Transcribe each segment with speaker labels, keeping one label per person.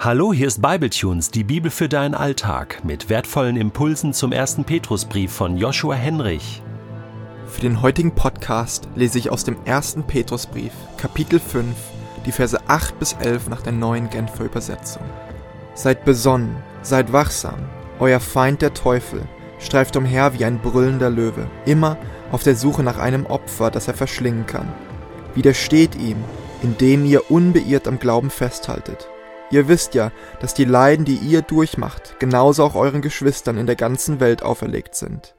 Speaker 1: Hallo, hier ist Bibletunes, die Bibel für deinen Alltag, mit wertvollen Impulsen zum ersten Petrusbrief von Joshua Henrich.
Speaker 2: Für den heutigen Podcast lese ich aus dem ersten Petrusbrief, Kapitel 5, die Verse 8 bis 11 nach der neuen Genfer Übersetzung. Seid besonnen, seid wachsam, euer Feind der Teufel streift umher wie ein brüllender Löwe, immer auf der Suche nach einem Opfer, das er verschlingen kann. Widersteht ihm, indem ihr unbeirrt am Glauben festhaltet Ihr wisst ja, dass die Leiden, die ihr durchmacht, genauso auch euren Geschwistern in der ganzen Welt auferlegt sind.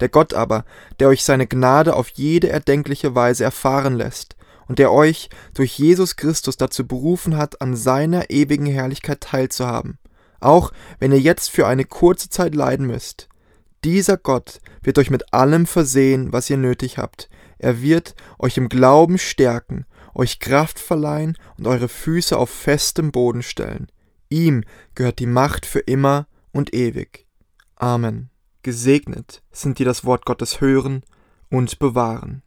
Speaker 2: Der Gott aber, der euch seine Gnade auf jede erdenkliche Weise erfahren lässt und der euch durch Jesus Christus dazu berufen hat, an seiner ewigen Herrlichkeit teilzuhaben, auch wenn ihr jetzt für eine kurze Zeit leiden müsst. Dieser Gott wird euch mit allem versehen, was ihr nötig habt. Er wird euch im Glauben stärken euch Kraft verleihen und eure Füße auf festem Boden stellen. Ihm gehört die Macht für immer und ewig. Amen. Gesegnet sind die das Wort Gottes hören und bewahren.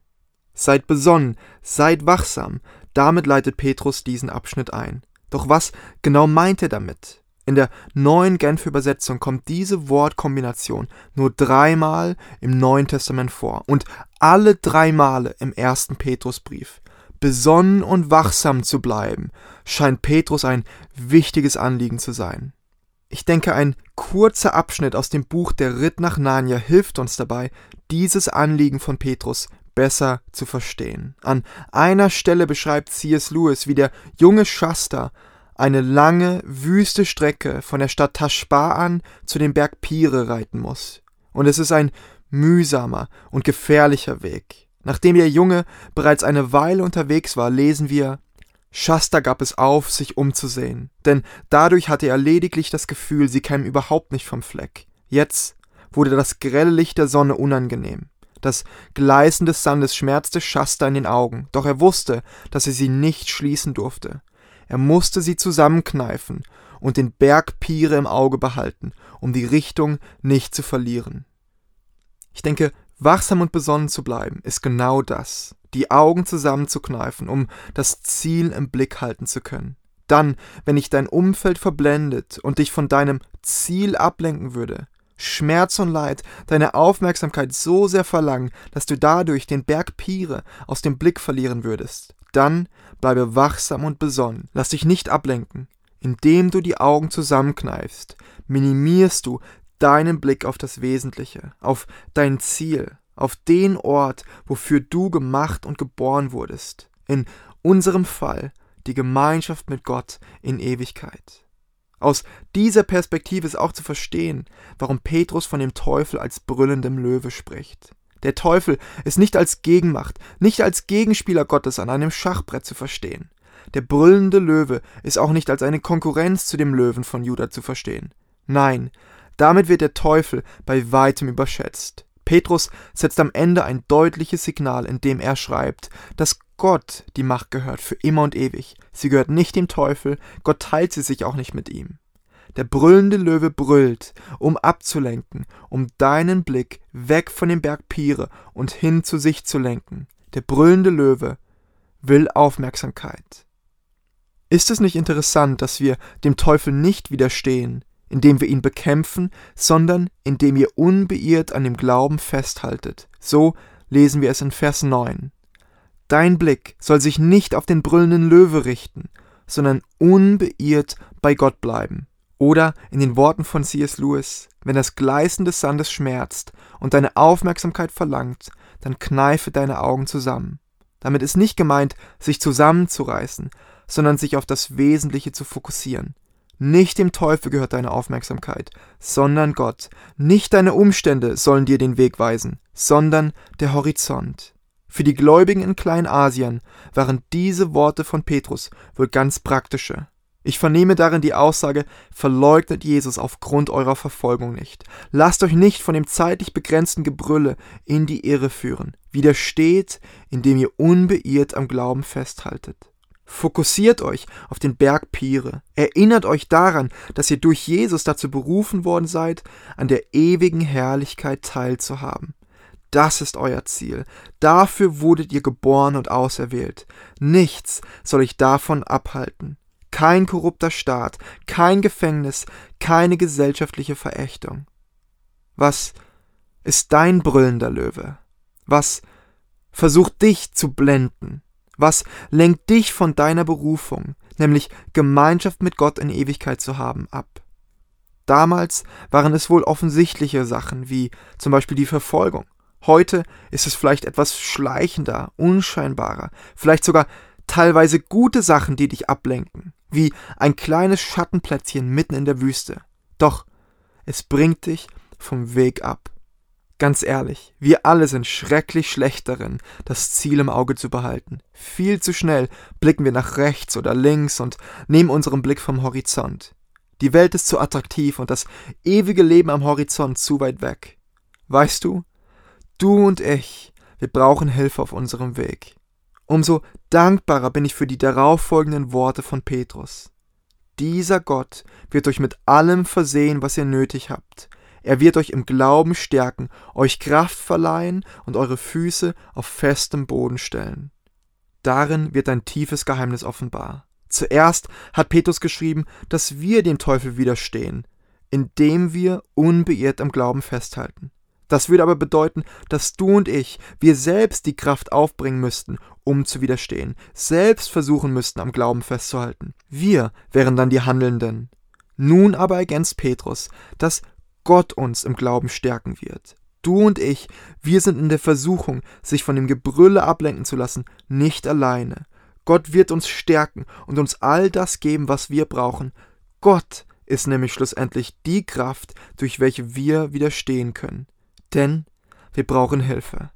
Speaker 2: Seid besonnen, seid wachsam, damit leitet Petrus diesen Abschnitt ein. Doch was genau meint er damit? In der neuen Genfer Übersetzung kommt diese Wortkombination nur dreimal im Neuen Testament vor und alle drei Male im ersten Petrusbrief besonnen und wachsam zu bleiben, scheint Petrus ein wichtiges Anliegen zu sein. Ich denke, ein kurzer Abschnitt aus dem Buch Der Ritt nach Narnia hilft uns dabei, dieses Anliegen von Petrus besser zu verstehen. An einer Stelle beschreibt C.S. Lewis, wie der junge Shasta eine lange, wüste Strecke von der Stadt Tashba an zu dem Berg Pire reiten muss. Und es ist ein mühsamer und gefährlicher Weg. Nachdem der Junge bereits eine Weile unterwegs war, lesen wir, Shasta gab es auf, sich umzusehen, denn dadurch hatte er lediglich das Gefühl, sie kämen überhaupt nicht vom Fleck. Jetzt wurde das grelle Licht der Sonne unangenehm. Das Gleißen des Sandes schmerzte Shasta in den Augen, doch er wusste, dass er sie nicht schließen durfte. Er musste sie zusammenkneifen und den Berg Pire im Auge behalten, um die Richtung nicht zu verlieren. Ich denke, Wachsam und besonnen zu bleiben, ist genau das. Die Augen zusammenzukneifen, um das Ziel im Blick halten zu können. Dann, wenn dich dein Umfeld verblendet und dich von deinem Ziel ablenken würde, Schmerz und Leid deine Aufmerksamkeit so sehr verlangen, dass du dadurch den Berg Pire aus dem Blick verlieren würdest, dann bleibe wachsam und besonnen, lass dich nicht ablenken. Indem du die Augen zusammenkneifst, minimierst du deinen Blick auf das Wesentliche, auf dein Ziel, auf den Ort, wofür du gemacht und geboren wurdest. In unserem Fall die Gemeinschaft mit Gott in Ewigkeit. Aus dieser Perspektive ist auch zu verstehen, warum Petrus von dem Teufel als brüllendem Löwe spricht. Der Teufel ist nicht als Gegenmacht, nicht als Gegenspieler Gottes an einem Schachbrett zu verstehen. Der brüllende Löwe ist auch nicht als eine Konkurrenz zu dem Löwen von Juda zu verstehen. Nein, damit wird der Teufel bei weitem überschätzt. Petrus setzt am Ende ein deutliches Signal, in dem er schreibt, dass Gott die Macht gehört für immer und ewig. Sie gehört nicht dem Teufel, Gott teilt sie sich auch nicht mit ihm. Der brüllende Löwe brüllt, um abzulenken, um deinen Blick weg von dem Berg Pire und hin zu sich zu lenken. Der brüllende Löwe will Aufmerksamkeit. Ist es nicht interessant, dass wir dem Teufel nicht widerstehen, indem wir ihn bekämpfen, sondern indem ihr unbeirrt an dem Glauben festhaltet. So lesen wir es in Vers 9. Dein Blick soll sich nicht auf den brüllenden Löwe richten, sondern unbeirrt bei Gott bleiben. Oder in den Worten von C.S. Lewis, wenn das Gleißen des Sandes schmerzt und deine Aufmerksamkeit verlangt, dann kneife deine Augen zusammen. Damit ist nicht gemeint, sich zusammenzureißen, sondern sich auf das Wesentliche zu fokussieren. Nicht dem Teufel gehört deine Aufmerksamkeit, sondern Gott. Nicht deine Umstände sollen dir den Weg weisen, sondern der Horizont. Für die Gläubigen in Kleinasien waren diese Worte von Petrus wohl ganz praktische. Ich vernehme darin die Aussage, verleugnet Jesus aufgrund eurer Verfolgung nicht. Lasst euch nicht von dem zeitlich begrenzten Gebrülle in die Irre führen. Widersteht, indem ihr unbeirrt am Glauben festhaltet. Fokussiert euch auf den Berg Pire. Erinnert euch daran, dass ihr durch Jesus dazu berufen worden seid, an der ewigen Herrlichkeit teilzuhaben. Das ist euer Ziel. Dafür wurdet ihr geboren und auserwählt. Nichts soll euch davon abhalten. kein korrupter Staat, kein Gefängnis, keine gesellschaftliche Verächtung. Was ist dein brüllender Löwe? Was versucht dich zu blenden? Was lenkt dich von deiner Berufung, nämlich Gemeinschaft mit Gott in Ewigkeit zu haben, ab? Damals waren es wohl offensichtliche Sachen, wie zum Beispiel die Verfolgung. Heute ist es vielleicht etwas schleichender, unscheinbarer, vielleicht sogar teilweise gute Sachen, die dich ablenken, wie ein kleines Schattenplätzchen mitten in der Wüste. Doch es bringt dich vom Weg ab. Ganz ehrlich, wir alle sind schrecklich schlecht darin, das Ziel im Auge zu behalten. Viel zu schnell blicken wir nach rechts oder links und nehmen unseren Blick vom Horizont. Die Welt ist zu attraktiv und das ewige Leben am Horizont zu weit weg. Weißt du, du und ich, wir brauchen Hilfe auf unserem Weg. Umso dankbarer bin ich für die darauffolgenden Worte von Petrus. Dieser Gott wird euch mit allem versehen, was ihr nötig habt. Er wird euch im Glauben stärken, euch Kraft verleihen und eure Füße auf festem Boden stellen. Darin wird ein tiefes Geheimnis offenbar. Zuerst hat Petrus geschrieben, dass wir dem Teufel widerstehen, indem wir unbeirrt am Glauben festhalten. Das würde aber bedeuten, dass du und ich, wir selbst die Kraft aufbringen müssten, um zu widerstehen, selbst versuchen müssten, am Glauben festzuhalten. Wir wären dann die Handelnden. Nun aber ergänzt Petrus, dass Gott uns im Glauben stärken wird. Du und ich, wir sind in der Versuchung, sich von dem Gebrülle ablenken zu lassen, nicht alleine. Gott wird uns stärken und uns all das geben, was wir brauchen. Gott ist nämlich schlussendlich die Kraft, durch welche wir widerstehen können. Denn wir brauchen Hilfe.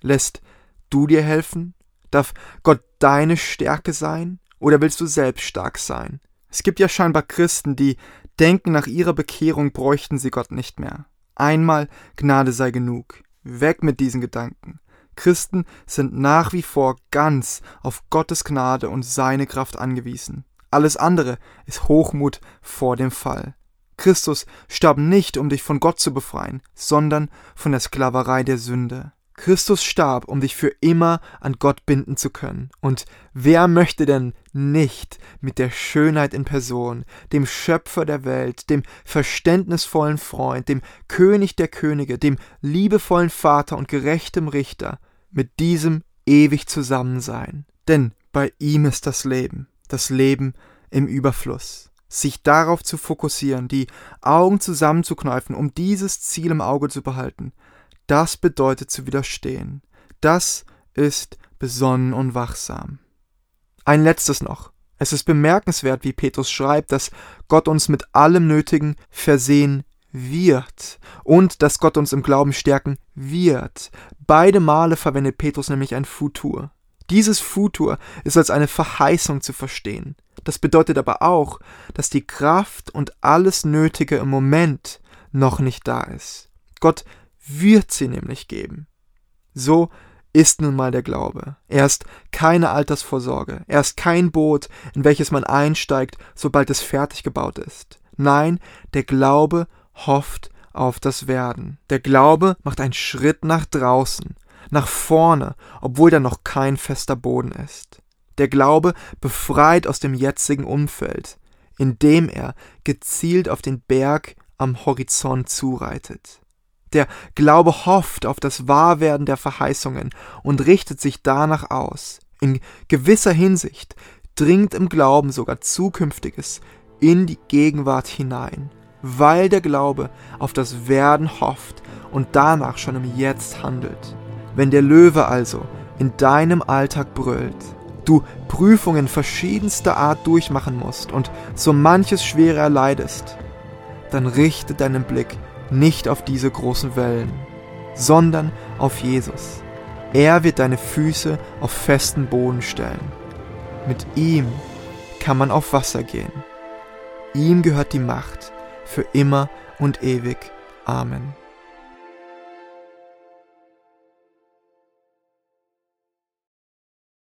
Speaker 2: Lässt du dir helfen? Darf Gott deine Stärke sein? Oder willst du selbst stark sein? Es gibt ja scheinbar Christen, die denken, nach ihrer Bekehrung bräuchten sie Gott nicht mehr. Einmal Gnade sei genug. Weg mit diesen Gedanken. Christen sind nach wie vor ganz auf Gottes Gnade und seine Kraft angewiesen. Alles andere ist Hochmut vor dem Fall. Christus starb nicht, um dich von Gott zu befreien, sondern von der Sklaverei der Sünde. Christus starb, um dich für immer an Gott binden zu können. Und wer möchte denn nicht mit der Schönheit in Person, dem Schöpfer der Welt, dem verständnisvollen Freund, dem König der Könige, dem liebevollen Vater und gerechtem Richter, mit diesem ewig zusammen sein? Denn bei ihm ist das Leben, das Leben im Überfluss sich darauf zu fokussieren, die Augen zusammenzukneifen, um dieses Ziel im Auge zu behalten, das bedeutet zu widerstehen. Das ist besonnen und wachsam. Ein letztes noch. Es ist bemerkenswert, wie Petrus schreibt, dass Gott uns mit allem Nötigen versehen wird und dass Gott uns im Glauben stärken wird. Beide Male verwendet Petrus nämlich ein Futur. Dieses Futur ist als eine Verheißung zu verstehen. Das bedeutet aber auch, dass die Kraft und alles Nötige im Moment noch nicht da ist. Gott wird sie nämlich geben. So ist nun mal der Glaube. Er ist keine Altersvorsorge. Er ist kein Boot, in welches man einsteigt, sobald es fertig gebaut ist. Nein, der Glaube hofft auf das Werden. Der Glaube macht einen Schritt nach draußen nach vorne, obwohl da noch kein fester Boden ist. Der Glaube befreit aus dem jetzigen Umfeld, indem er gezielt auf den Berg am Horizont zureitet. Der Glaube hofft auf das Wahrwerden der Verheißungen und richtet sich danach aus. In gewisser Hinsicht dringt im Glauben sogar Zukünftiges in die Gegenwart hinein, weil der Glaube auf das Werden hofft und danach schon im Jetzt handelt. Wenn der Löwe also in deinem Alltag brüllt, du Prüfungen verschiedenster Art durchmachen musst und so manches Schwere erleidest, dann richte deinen Blick nicht auf diese großen Wellen, sondern auf Jesus. Er wird deine Füße auf festen Boden stellen. Mit ihm kann man auf Wasser gehen. Ihm gehört die Macht für immer und ewig. Amen.